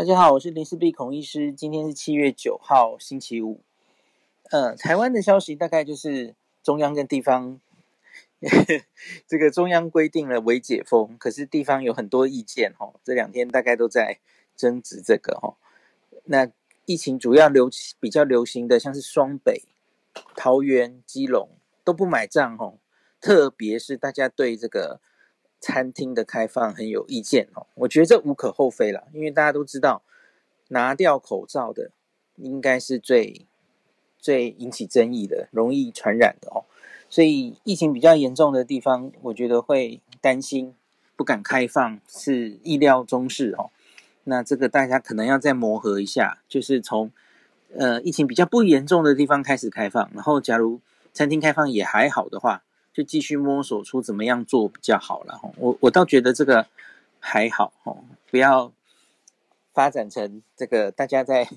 大家好，我是林氏璧孔医师。今天是七月九号，星期五。呃，台湾的消息大概就是中央跟地方，这个中央规定了微解封，可是地方有很多意见哦。这两天大概都在争执这个哦。那疫情主要流比较流行的，像是双北、桃园、基隆都不买账哦。特别是大家对这个。餐厅的开放很有意见哦，我觉得这无可厚非啦，因为大家都知道，拿掉口罩的应该是最最引起争议的、容易传染的哦。所以疫情比较严重的地方，我觉得会担心，不敢开放是意料中事哦。那这个大家可能要再磨合一下，就是从呃疫情比较不严重的地方开始开放，然后假如餐厅开放也还好的话。就继续摸索出怎么样做比较好了哈，我我倒觉得这个还好哈，不要发展成这个大家在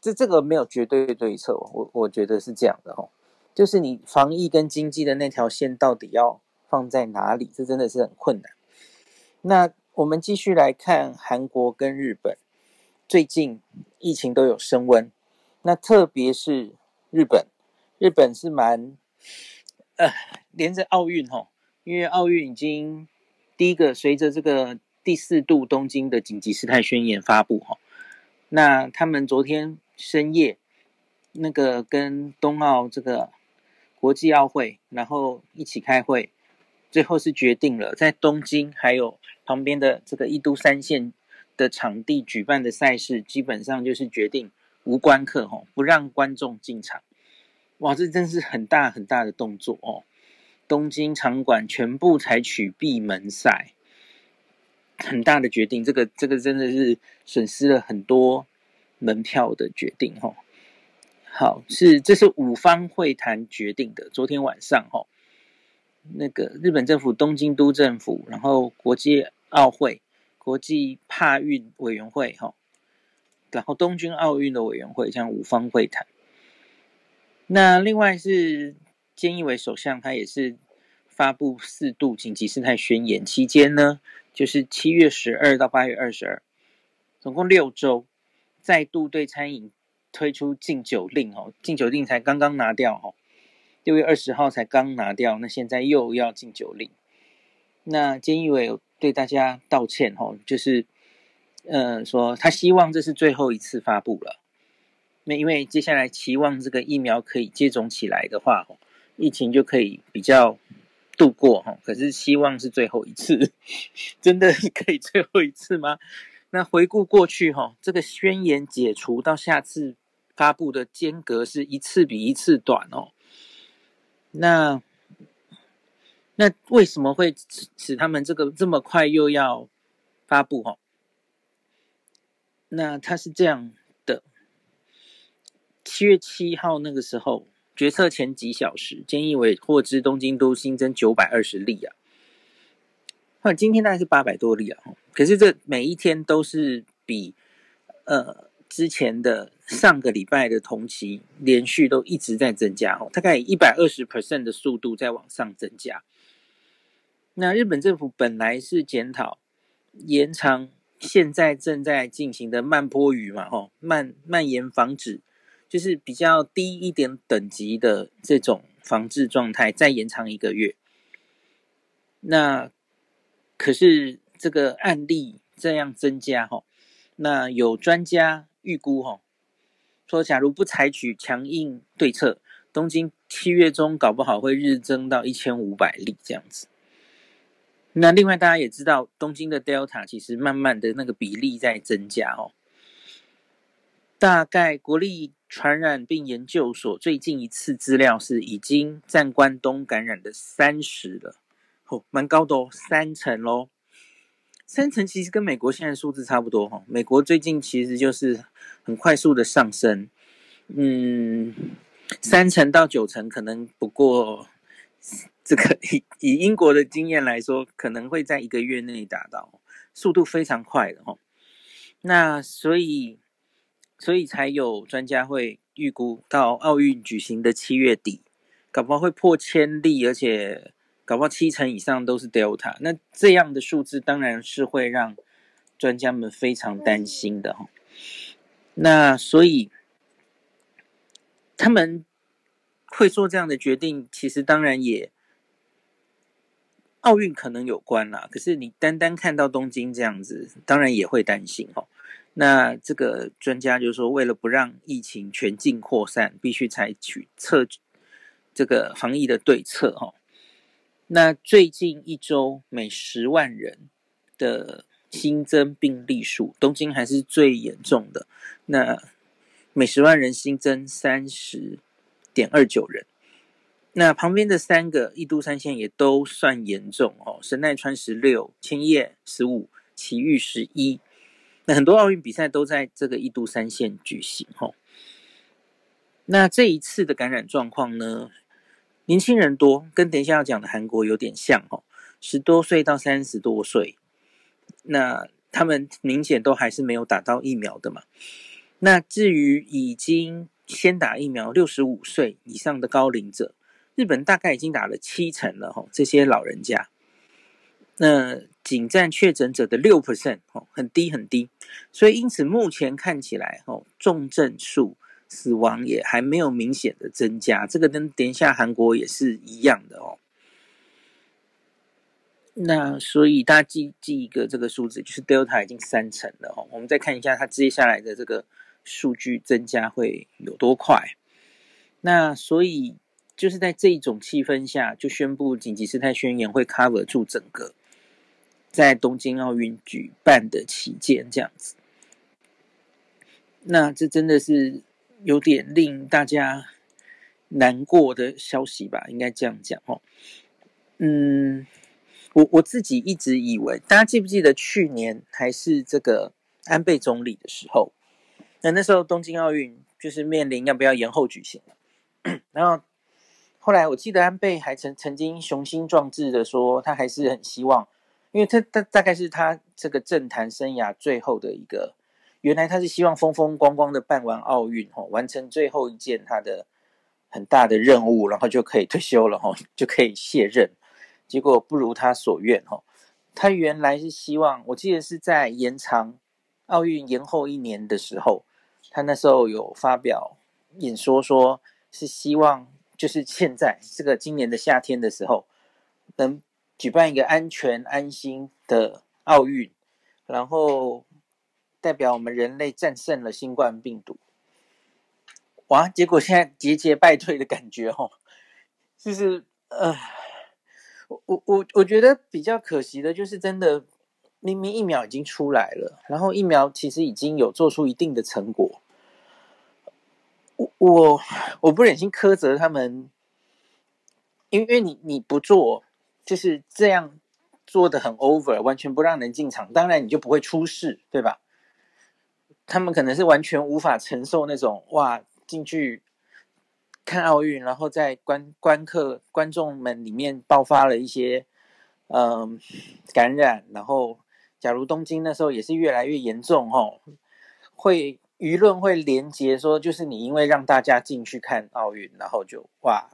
这这个没有绝对对策，我我觉得是这样的哈，就是你防疫跟经济的那条线到底要放在哪里，这真的是很困难。那我们继续来看韩国跟日本，最近疫情都有升温，那特别是日本，日本是蛮。呃，连着奥运吼，因为奥运已经第一个随着这个第四度东京的紧急事态宣言发布吼，那他们昨天深夜那个跟东奥这个国际奥会，然后一起开会，最后是决定了在东京还有旁边的这个一都三县的场地举办的赛事，基本上就是决定无观客吼，不让观众进场。哇，这真是很大很大的动作哦！东京场馆全部采取闭门赛，很大的决定。这个这个真的是损失了很多门票的决定哦。好，是这是五方会谈决定的。昨天晚上哈，那个日本政府、东京都政府，然后国际奥会、国际帕运委员会哈，然后东京奥运的委员会，这样五方会谈。那另外是菅义伟首相，他也是发布四度紧急事态宣言期间呢，就是七月十二到八月二十二，总共六周，再度对餐饮推出禁酒令哦，禁酒令才刚刚拿掉哦，六月二十号才刚拿掉，那现在又要禁酒令。那菅义伟对大家道歉哦，就是、呃、说他希望这是最后一次发布了。那因为接下来期望这个疫苗可以接种起来的话，疫情就可以比较度过哈。可是希望是最后一次，真的可以最后一次吗？那回顾过去哈，这个宣言解除到下次发布的间隔是一次比一次短哦。那那为什么会使他们这个这么快又要发布哈？那他是这样。七月七号那个时候，决策前几小时，菅义伟获知东京都新增九百二十例啊，那今天大概是八百多例啊。可是这每一天都是比呃之前的上个礼拜的同期连续都一直在增加哦，大概一百二十 percent 的速度在往上增加。那日本政府本来是检讨延长现在正在进行的慢波雨嘛，吼蔓蔓延防止。就是比较低一点等级的这种防治状态，再延长一个月。那可是这个案例这样增加哈，那有专家预估哈，说假如不采取强硬对策，东京七月中搞不好会日增到一千五百例这样子。那另外大家也知道，东京的 Delta 其实慢慢的那个比例在增加哦，大概国立。传染病研究所最近一次资料是已经占关东感染的三十了，哦，蛮高的哦，三成喽。三成其实跟美国现在数字差不多哈，美国最近其实就是很快速的上升，嗯，三成到九成可能不过这个以以英国的经验来说，可能会在一个月内达到，速度非常快的哈。那所以。所以才有专家会预估到奥运举行的七月底，搞不好会破千例，而且搞不好七成以上都是 Delta。那这样的数字当然是会让专家们非常担心的哈。那所以他们会做这样的决定，其实当然也奥运可能有关啦。可是你单单看到东京这样子，当然也会担心哈。那这个专家就说，为了不让疫情全境扩散，必须采取策这个防疫的对策哈。那最近一周每十万人的新增病例数，东京还是最严重的。那每十万人新增三十点二九人。那旁边的三个一都三县也都算严重哦，神奈川十六，千叶十五，埼玉十一。那很多奥运比赛都在这个一都三县举行哦。那这一次的感染状况呢，年轻人多，跟等一下要讲的韩国有点像哦，十多岁到三十多岁。那他们明显都还是没有打到疫苗的嘛。那至于已经先打疫苗六十五岁以上的高龄者，日本大概已经打了七成了哈，这些老人家。那仅占确诊者的六 percent 哦，很低很低。所以因此目前看起来哦，重症数、死亡也还没有明显的增加。这个跟等一下韩国也是一样的哦。那所以大家记记一个这个数字，就是 Delta 已经三成了哦。我们再看一下它接下来的这个数据增加会有多快。那所以就是在这种气氛下，就宣布紧急事态宣言会 cover 住整个在东京奥运举办的期间这样子。那这真的是有点令大家难过的消息吧？应该这样讲哦。嗯。我我自己一直以为，大家记不记得去年还是这个安倍总理的时候，那那时候东京奥运就是面临要不要延后举行，然后后来我记得安倍还曾曾经雄心壮志的说，他还是很希望，因为他大大概是他这个政坛生涯最后的一个，原来他是希望风风光光的办完奥运吼，完成最后一件他的很大的任务，然后就可以退休了吼，就可以卸任。结果不如他所愿哦，他原来是希望，我记得是在延长奥运延后一年的时候，他那时候有发表演说，说是希望就是现在这个今年的夏天的时候，能举办一个安全安心的奥运，然后代表我们人类战胜了新冠病毒。哇，结果现在节节败退的感觉哦，就是呃。我我我觉得比较可惜的就是，真的明明疫苗已经出来了，然后疫苗其实已经有做出一定的成果，我我我不忍心苛责他们，因为因为你你不做就是这样做的很 over，完全不让人进场，当然你就不会出事，对吧？他们可能是完全无法承受那种哇进去。看奥运，然后在观观客观众们里面爆发了一些嗯、感染，然后假如东京那时候也是越来越严重哦，会舆论会连结说，就是你因为让大家进去看奥运，然后就哇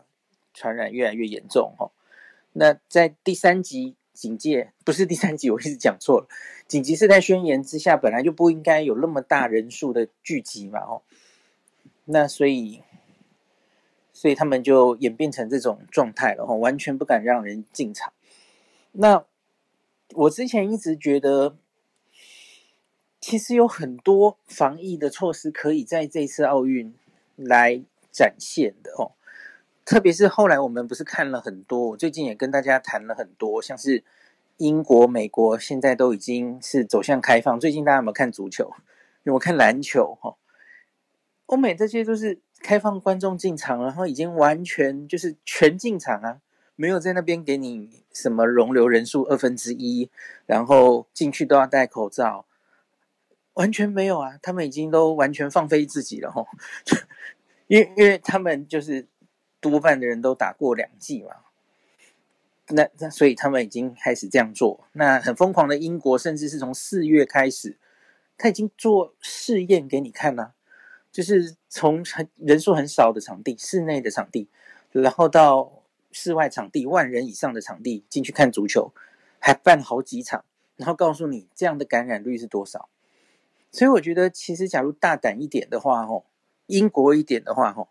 传染越来越严重哦。那在第三级警戒，不是第三级，我一直讲错了，紧急事态宣言之下，本来就不应该有那么大人数的聚集嘛哦，那所以。所以他们就演变成这种状态了，哦完全不敢让人进场。那我之前一直觉得，其实有很多防疫的措施可以在这次奥运来展现的哦。特别是后来我们不是看了很多，我最近也跟大家谈了很多，像是英国、美国现在都已经是走向开放。最近大家有没有看足球？有没有看篮球？哈，欧美这些都是。开放观众进场，然后已经完全就是全进场啊，没有在那边给你什么容留人数二分之一，然后进去都要戴口罩，完全没有啊，他们已经都完全放飞自己了吼，因为因为他们就是多半的人都打过两剂嘛，那那所以他们已经开始这样做，那很疯狂的英国甚至是从四月开始，他已经做试验给你看了。就是从很人数很少的场地，室内的场地，然后到室外场地，万人以上的场地进去看足球，还办好几场，然后告诉你这样的感染率是多少。所以我觉得，其实假如大胆一点的话，吼，英国一点的话，吼，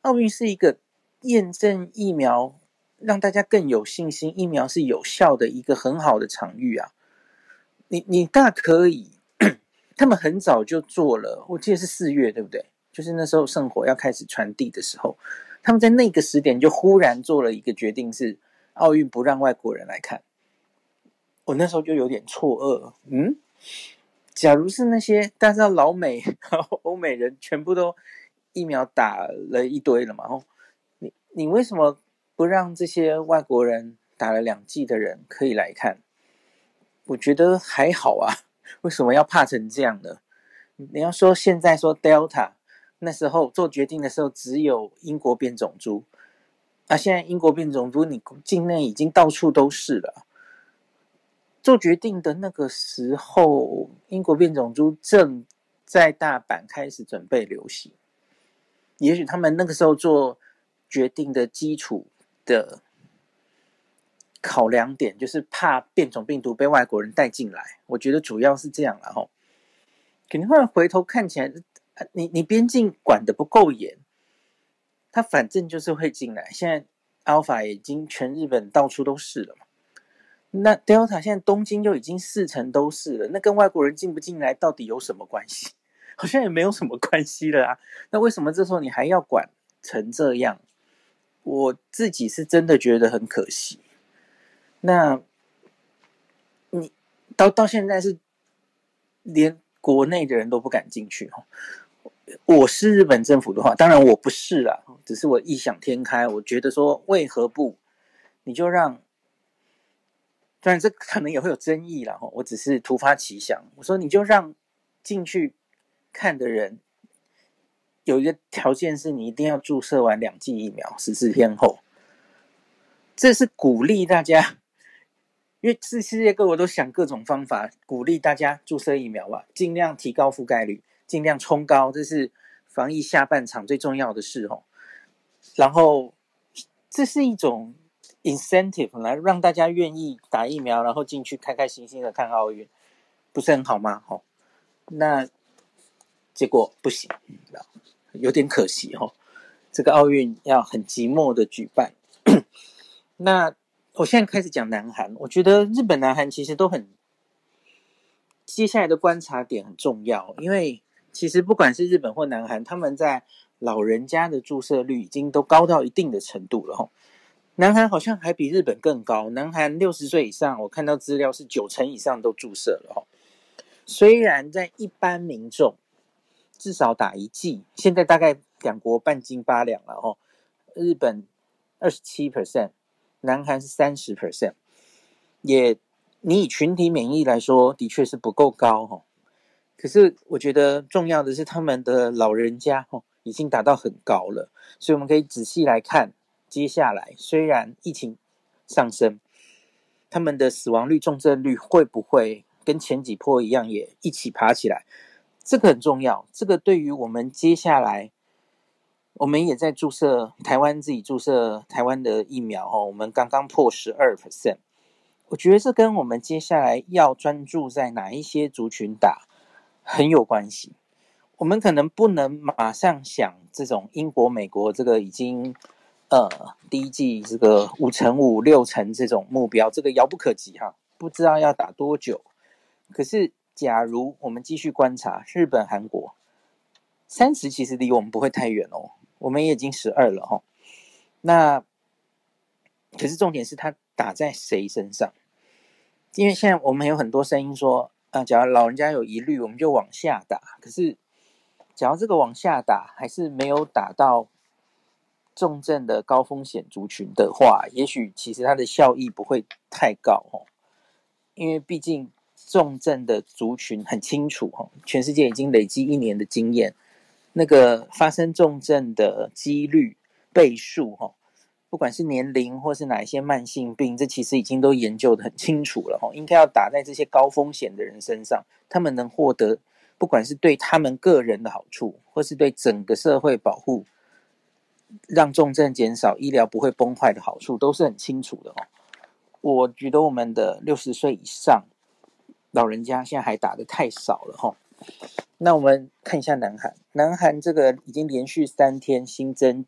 奥运是一个验证疫苗，让大家更有信心，疫苗是有效的一个很好的场域啊。你你大可以，他们很早就做了，我记得是四月，对不对？就是那时候圣火要开始传递的时候，他们在那个时点就忽然做了一个决定，是奥运不让外国人来看。我那时候就有点错愕，嗯，假如是那些大家知道老美、欧美人全部都疫苗打了一堆了嘛，哦，你你为什么不让这些外国人打了两剂的人可以来看？我觉得还好啊，为什么要怕成这样呢？你要说现在说 Delta，那时候做决定的时候只有英国变种株，啊，现在英国变种株你境内已经到处都是了。做决定的那个时候，英国变种株正在大阪开始准备流行。也许他们那个时候做决定的基础的考量点，就是怕变种病毒被外国人带进来。我觉得主要是这样了哈。肯定会回头看起来，你你边境管得不够严，他反正就是会进来。现在 Alpha 已经全日本到处都是了嘛。那 Delta 现在东京就已经四成都是了，那跟外国人进不进来到底有什么关系？好像也没有什么关系了啊。那为什么这时候你还要管成这样？我自己是真的觉得很可惜。那，你到到现在是连国内的人都不敢进去哦。我是日本政府的话，当然我不是啦，只是我异想天开，我觉得说为何不？你就让。当然，这可能也会有争议了哈。我只是突发奇想，我说你就让进去看的人有一个条件，是你一定要注射完两剂疫苗，十四天后。这是鼓励大家，因为世世界各国都想各种方法鼓励大家注射疫苗吧，尽量提高覆盖率，尽量冲高，这是防疫下半场最重要的事哦。然后，这是一种。incentive 来让大家愿意打疫苗，然后进去开开心心的看奥运，不是很好吗？哦，那结果不行，有点可惜哦。这个奥运要很寂寞的举办。那我现在开始讲南韩，我觉得日本、南韩其实都很，接下来的观察点很重要，因为其实不管是日本或南韩，他们在老人家的注射率已经都高到一定的程度了，哦。南韩好像还比日本更高。南韩六十岁以上，我看到资料是九成以上都注射了哈。虽然在一般民众至少打一剂，现在大概两国半斤八两了哈。日本二十七 percent，南韩是三十 percent，也你以群体免疫来说，的确是不够高哈。可是我觉得重要的是他们的老人家哈已经达到很高了，所以我们可以仔细来看。接下来，虽然疫情上升，他们的死亡率、重症率会不会跟前几波一样也一起爬起来？这个很重要。这个对于我们接下来，我们也在注射台湾自己注射台湾的疫苗哦。我们刚刚破十二 percent，我觉得这跟我们接下来要专注在哪一些族群打很有关系。我们可能不能马上想这种英国、美国这个已经。呃，第一季这个五成五、六成这种目标，这个遥不可及哈，不知道要打多久。可是，假如我们继续观察日本、韩国，三十其实离我们不会太远哦，我们也已经十二了哈。那可是重点是它打在谁身上？因为现在我们有很多声音说，啊，假如老人家有疑虑，我们就往下打。可是，假如这个往下打还是没有打到。重症的高风险族群的话，也许其实它的效益不会太高哦，因为毕竟重症的族群很清楚哦，全世界已经累积一年的经验，那个发生重症的几率倍数哈，不管是年龄或是哪一些慢性病，这其实已经都研究的很清楚了哈，应该要打在这些高风险的人身上，他们能获得不管是对他们个人的好处，或是对整个社会保护。让重症减少，医疗不会崩坏的好处都是很清楚的哦。我觉得我们的六十岁以上老人家现在还打的太少了哈。那我们看一下南韩，南韩这个已经连续三天新增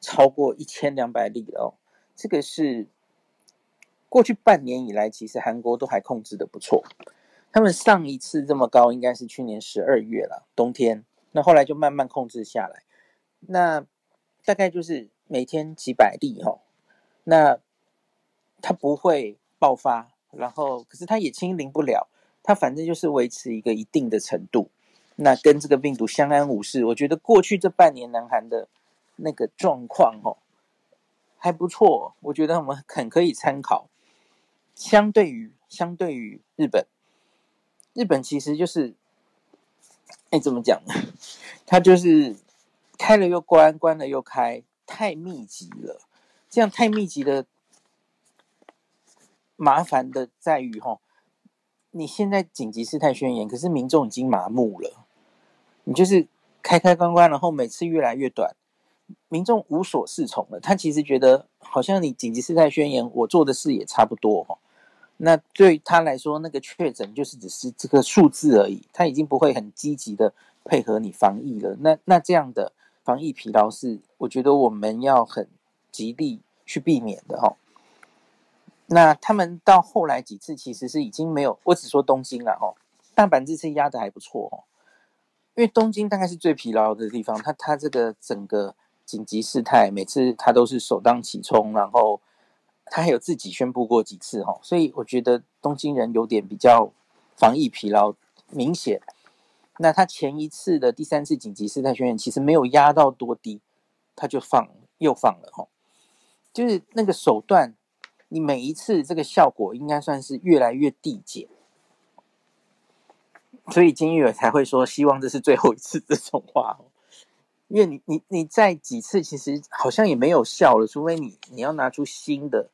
超过一千两百例了哦，这个是过去半年以来，其实韩国都还控制的不错。他们上一次这么高应该是去年十二月了，冬天。那后来就慢慢控制下来，那大概就是每天几百例哈。那它不会爆发，然后可是它也清零不了，它反正就是维持一个一定的程度。那跟这个病毒相安无事，我觉得过去这半年南韩的那个状况哦还不错，我觉得我们很可以参考。相对于相对于日本。日本其实就是，哎，怎么讲呢？它就是开了又关，关了又开，太密集了。这样太密集的，麻烦的在于哈，你现在紧急事态宣言，可是民众已经麻木了。你就是开开关关，然后每次越来越短，民众无所适从了。他其实觉得，好像你紧急事态宣言，我做的事也差不多哈。那对他来说，那个确诊就是只是这个数字而已，他已经不会很积极的配合你防疫了。那那这样的防疫疲劳是，我觉得我们要很极力去避免的哈。那他们到后来几次其实是已经没有，我只说东京了哈，大阪这次压得还不错哦，因为东京大概是最疲劳的地方，他他这个整个紧急事态，每次他都是首当其冲，然后。他还有自己宣布过几次哈，所以我觉得东京人有点比较防疫疲劳明显。那他前一次的第三次紧急事态宣言其实没有压到多低，他就放又放了哈，就是那个手段，你每一次这个效果应该算是越来越递减，所以金玉儿才会说希望这是最后一次这种话。因为你你你再几次其实好像也没有效了，除非你你要拿出新的。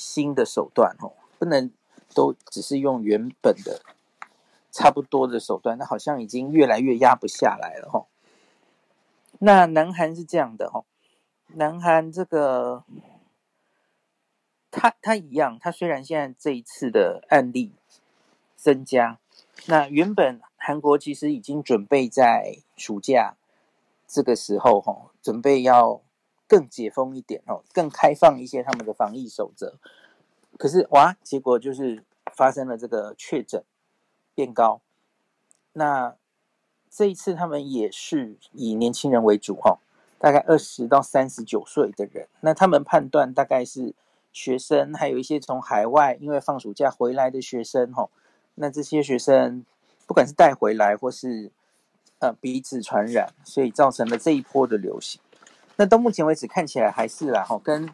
新的手段哦，不能都只是用原本的差不多的手段，那好像已经越来越压不下来了哈。那南韩是这样的哈，南韩这个他他一样，他虽然现在这一次的案例增加，那原本韩国其实已经准备在暑假这个时候哈，准备要。更解封一点哦，更开放一些他们的防疫守则。可是哇，结果就是发生了这个确诊变高。那这一次他们也是以年轻人为主哈，大概二十到三十九岁的人。那他们判断大概是学生，还有一些从海外因为放暑假回来的学生哈。那这些学生不管是带回来或是呃彼此传染，所以造成了这一波的流行。那到目前为止看起来还是啦，哈，跟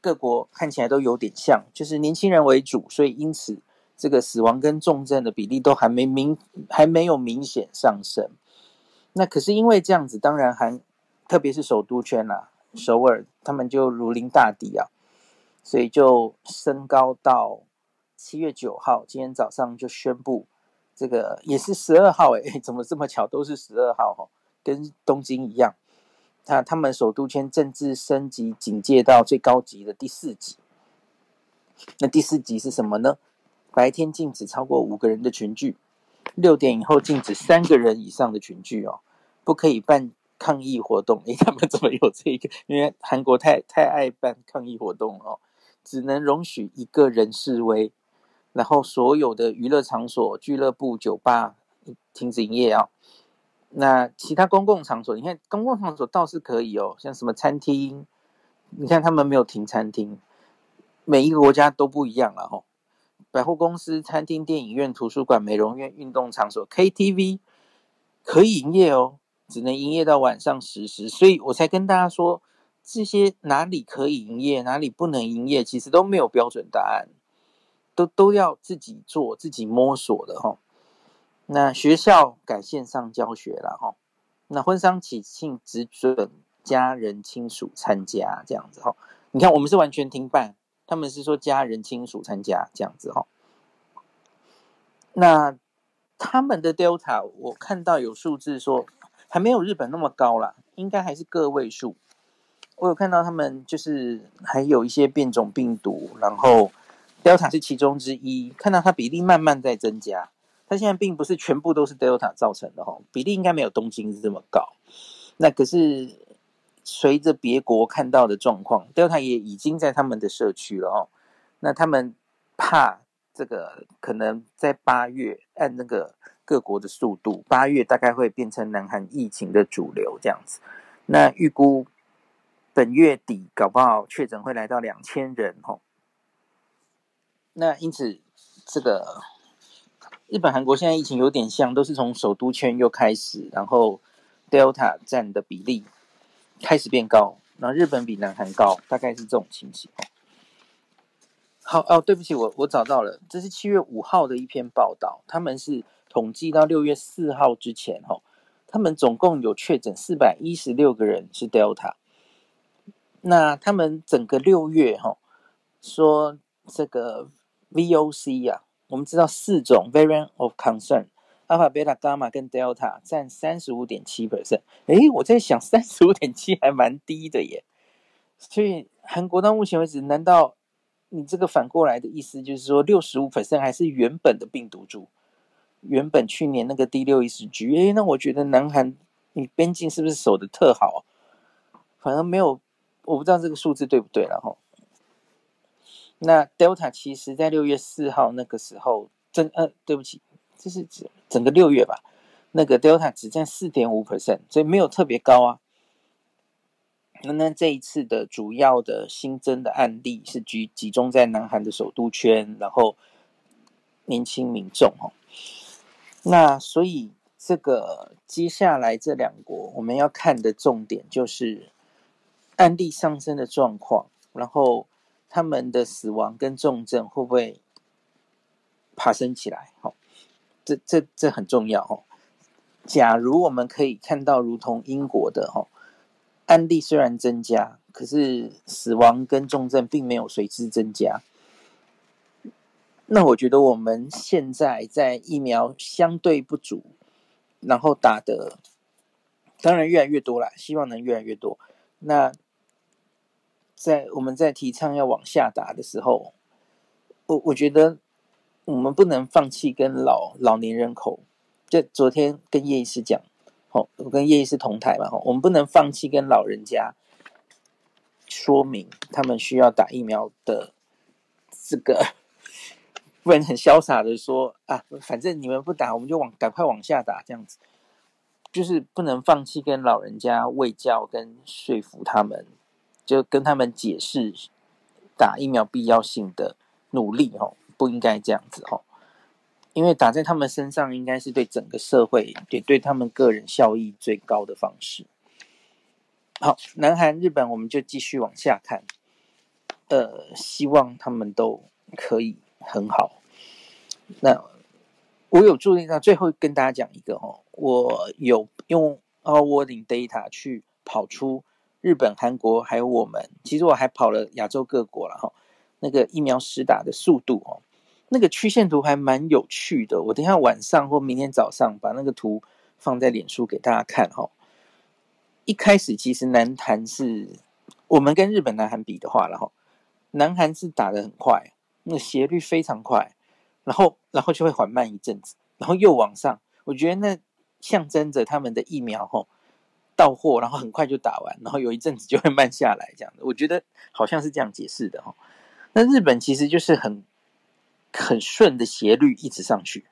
各国看起来都有点像，就是年轻人为主，所以因此这个死亡跟重症的比例都还没明还没有明显上升。那可是因为这样子，当然还特别是首都圈啦，首尔他们就如临大敌啊，所以就升高到七月九号，今天早上就宣布这个也是十二号，哎，怎么这么巧都是十二号哈，跟东京一样。那他们首都圈政治升级警戒到最高级的第四级。那第四级是什么呢？白天禁止超过五个人的群聚，六点以后禁止三个人以上的群聚哦，不可以办抗议活动。诶，他们怎么有这个？因为韩国太太爱办抗议活动哦，只能容许一个人示威，然后所有的娱乐场所、俱乐部、酒吧停止营业啊。那其他公共场所，你看公共场所倒是可以哦，像什么餐厅，你看他们没有停餐厅，每一个国家都不一样了哈。百货公司、餐厅、电影院、图书馆、美容院、运动场所、KTV 可以营业哦，只能营业到晚上十时，所以我才跟大家说，这些哪里可以营业，哪里不能营业，其实都没有标准答案，都都要自己做、自己摸索的哈。那学校改线上教学了哈，那婚丧喜庆只准家人亲属参加这样子哈。你看我们是完全停办，他们是说家人亲属参加这样子哈。那他们的 Delta 我看到有数字说还没有日本那么高啦，应该还是个位数。我有看到他们就是还有一些变种病毒，然后 Delta 是其中之一，看到它比例慢慢在增加。它现在并不是全部都是 Delta 造成的哈，比例应该没有东京这么高。那可是随着别国看到的状况，Delta 也已经在他们的社区了哦。那他们怕这个可能在八月按那个各国的速度，八月大概会变成南韩疫情的主流这样子。那预估本月底搞不好确诊会来到两千人哦。那因此这个日本、韩国现在疫情有点像，都是从首都圈又开始，然后 Delta 占的比例开始变高，然后日本比南韩高，大概是这种情形。好哦，对不起，我我找到了，这是七月五号的一篇报道，他们是统计到六月四号之前，哈，他们总共有确诊四百一十六个人是 Delta，那他们整个六月，哈，说这个 VOC、啊，我们知道四种 Variant of Concern，Alpha、Beta、Gamma 跟 Delta 占三十五点七 percent，诶，我在想三十五点七还蛮低的耶，所以韩国到目前为止，难道？你这个反过来的意思就是说，六十五 percent 还是原本的病毒株，原本去年那个 D 六一十 G，哎，那我觉得南韩你边境是不是守得特好？反而没有，我不知道这个数字对不对了哈。那 Delta 其实在六月四号那个时候，整呃，对不起，这是整整个六月吧，那个 Delta 只占四点五 percent，所以没有特别高啊。那那这一次的主要的新增的案例是集集中在南韩的首都圈，然后年轻民众哦。那所以这个接下来这两国我们要看的重点就是案例上升的状况，然后他们的死亡跟重症会不会爬升起来？哈，这这这很重要哈。假如我们可以看到如同英国的哈。案例虽然增加，可是死亡跟重症并没有随之增加。那我觉得我们现在在疫苗相对不足，然后打的当然越来越多了，希望能越来越多。那在我们在提倡要往下打的时候，我我觉得我们不能放弃跟老老年人口。就昨天跟叶医师讲。哦，我跟叶医师同台嘛，哈，我们不能放弃跟老人家说明他们需要打疫苗的这个，不然很潇洒的说啊，反正你们不打，我们就往赶快往下打，这样子，就是不能放弃跟老人家卫教跟说服他们，就跟他们解释打疫苗必要性的努力，哦，不应该这样子，哦。因为打在他们身上，应该是对整个社会，也对他们个人效益最高的方式。好，南韩、日本，我们就继续往下看。呃，希望他们都可以很好。那我有注意到，最后跟大家讲一个哦，我有用 o u r w o r d i n g Data 去跑出日本、韩国还有我们，其实我还跑了亚洲各国了哈。那个疫苗施打的速度哦。那个曲线图还蛮有趣的，我等一下晚上或明天早上把那个图放在脸书给大家看哈。一开始其实南韩是我们跟日本、南韩比的话，然后南韩是打得很快，那个斜率非常快，然后然后就会缓慢一阵子，然后又往上。我觉得那象征着他们的疫苗吼到货，然后很快就打完，然后有一阵子就会慢下来这样的。我觉得好像是这样解释的哈。那日本其实就是很。很顺的斜率一直上去，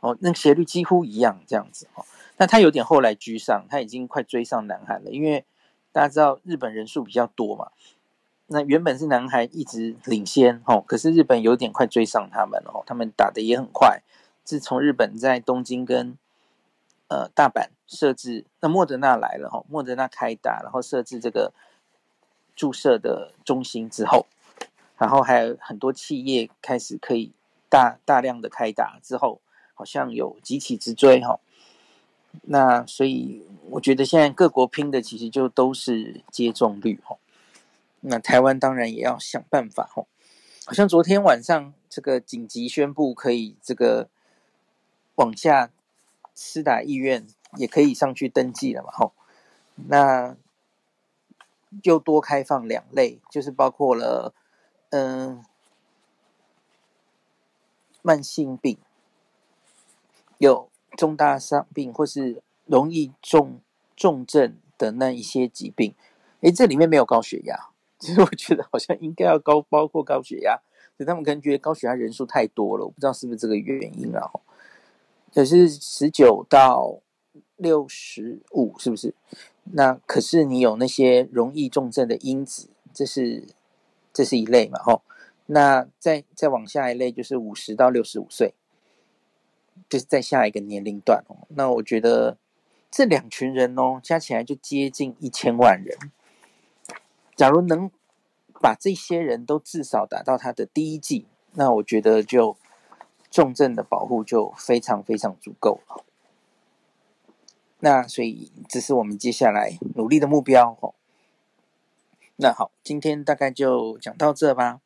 哦，那斜率几乎一样这样子哦。那他有点后来居上，他已经快追上南韩了，因为大家知道日本人数比较多嘛。那原本是南韩一直领先哦，可是日本有点快追上他们哦，他们打的也很快。自从日本在东京跟呃大阪设置，那莫德纳来了哈，莫德纳开打，然后设置这个注射的中心之后。然后还有很多企业开始可以大大量的开打之后，好像有急起直追哈。那所以我觉得现在各国拼的其实就都是接种率哈。那台湾当然也要想办法哈。好像昨天晚上这个紧急宣布可以这个往下施打意愿也可以上去登记了嘛哈。那又多开放两类，就是包括了。嗯，慢性病、有重大伤病或是容易重重症的那一些疾病，诶，这里面没有高血压。其实我觉得好像应该要高，包括高血压，所以他们可能觉得高血压人数太多了，我不知道是不是这个原因啊。可是十九到六十五是不是？那可是你有那些容易重症的因子，这是这是一类嘛？吼，那再再往下一类就是五十到六十五岁，就是在下一个年龄段哦。那我觉得这两群人哦，加起来就接近一千万人。假如能把这些人都至少打到他的第一剂，那我觉得就重症的保护就非常非常足够了。那所以这是我们接下来努力的目标哦。那好，今天大概就讲到这吧。